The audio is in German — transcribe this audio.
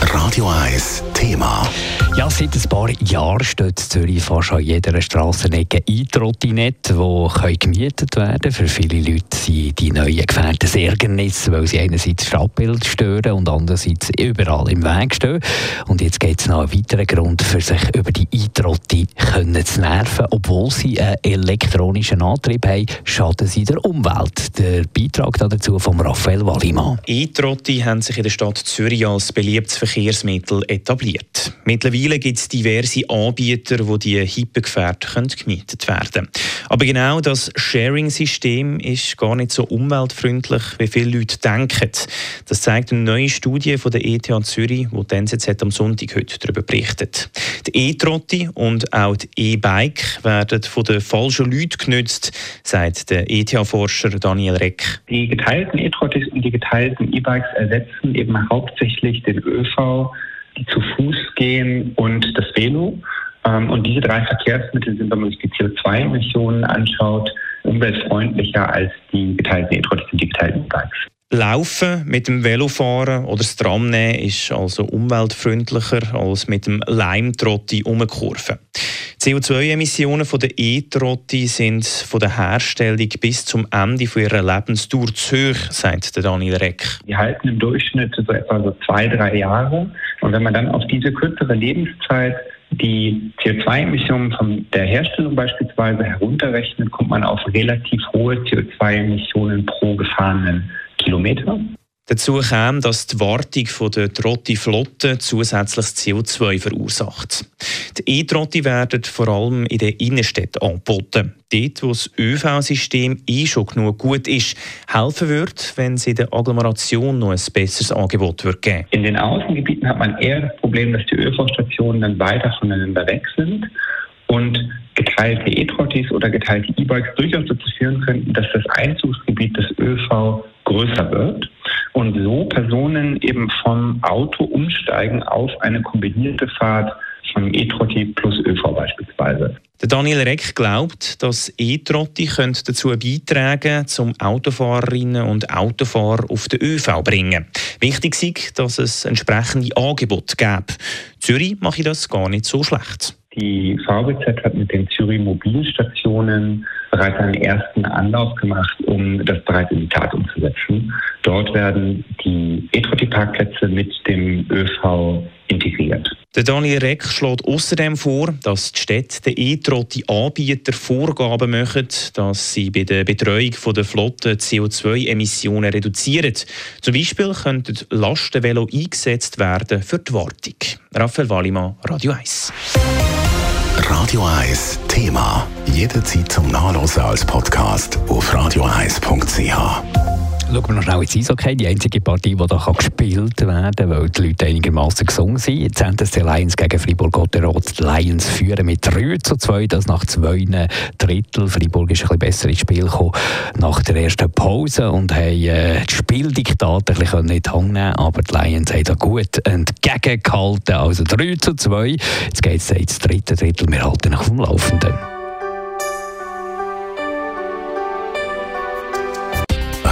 Radio 1 Thema. Ja, seit ein paar Jahren steht in Zürich fast an jeder Strassenecke E-Trottinette, die gemietet werden können. Für viele Leute sind die neuen Gefährten ein Ärgernis, weil sie einerseits das Stadtbild stören und andererseits überall im Weg stehen. Und jetzt geht es noch einen weiteren Grund, für sich über die E-Trotti zu nerven. Obwohl sie einen elektronischen Antrieb haben, schaden sie der Umwelt. Der Beitrag dazu von Raphael Wallimann. E-Trotti haben sich in der Stadt Zürich als beliebtes Verkehrsmittel etabliert. Mittlerweile gibt es diverse Anbieter, wo die hippen gemietet werden können. Aber genau das Sharing-System ist gar nicht so umweltfreundlich, wie viele Leute denken. Das zeigt eine neue Studie von der ETH Zürich, die die NZZ am Sonntag heute darüber berichtet. Die E-Trotti und auch die E-Bike werden von den falschen Leuten genutzt, sagt der ETH-Forscher Daniel Reck. Die geteilten E-Trottis und die geteilten E-Bikes ersetzen eben hauptsächlich den ÖV die zu Fuß gehen und das Velo. Ähm, und diese drei Verkehrsmittel sind, wenn man sich die CO2-Emissionen anschaut, umweltfreundlicher als die geteilten E-Trottis und die geteilten E-Bikes. Laufen mit dem Velofahren oder das Tram nehmen ist also umweltfreundlicher als mit dem Leimtrotti umkurven. CO2-Emissionen der E-Trotti sind von der Herstellung bis zum Ende ihrer Lebensdauer zu hoch, sagt Daniel Reck. Die halten im Durchschnitt so etwa so zwei, drei Jahre. Und wenn man dann auf diese kürzere Lebenszeit die CO2-Emissionen von der Herstellung beispielsweise herunterrechnet, kommt man auf relativ hohe CO2-Emissionen pro gefahrenen Kilometer. Dazu kam, dass die Wartung der Trotti-Flotte zusätzliches CO2 verursacht. E-Trotti werden vor allem in den Innenstädten angeboten. Dort, wo das ÖV-System eh schon genug gut ist, helfen wird, wenn es in der Agglomeration noch ein besseres Angebot wird geben. In den Außengebieten hat man eher das Problem, dass die ÖV-Stationen dann weiter voneinander weg sind und geteilte E-Trottis oder geteilte E-Bikes durchaus dazu führen könnten, dass das Einzugsgebiet des ÖV größer wird und so Personen eben vom Auto umsteigen auf eine kombinierte Fahrt von E-Trotti plus ÖV beispielsweise. Der Daniel Reck glaubt, dass E-Trotti dazu beitragen zum Autofahrerinnen und Autofahrer auf den ÖV zu bringen. Wichtig ist, dass es entsprechende Angebote gibt. Zürich mache das gar nicht so schlecht. Die VBZ hat mit den Zürich Mobilstationen bereits einen ersten Anlauf gemacht, um das bereits in die Tat umzusetzen. Dort werden die E-Trotti-Parkplätze mit dem ÖV integriert. Der Daniel Reck schlägt außerdem vor, dass die Städte den E-Trotti-Anbietern Vorgaben machen, dass sie bei der Betreuung der Flotte CO2-Emissionen reduzieren. Zum Beispiel könnten Lastenvelo eingesetzt werden für die Wartung. Raphael Wallimann, Radio 1. Radio 1 Thema. Jederzeit zum Nachlesen als Podcast auf radio1.ch. Schauen wir noch schnell ins Eishockey. Die einzige Partie, die hier gespielt werden kann, weil die Leute einigermaßen gesungen sind. Jetzt NTC Lions gegen Fribourg-Gotteroth. Die Lions führen mit 3 zu 2, das nach zwei Drittel. Fribourg ist ein bisschen besser ins Spiel gekommen nach der ersten Pause und haben äh, die Spieldiktate ein bisschen nicht hängen aber die Lions haben da gut entgegengehalten. Also 3 zu 2. Jetzt geht es ins dritte Drittel. Wir halten nach dem Laufenden.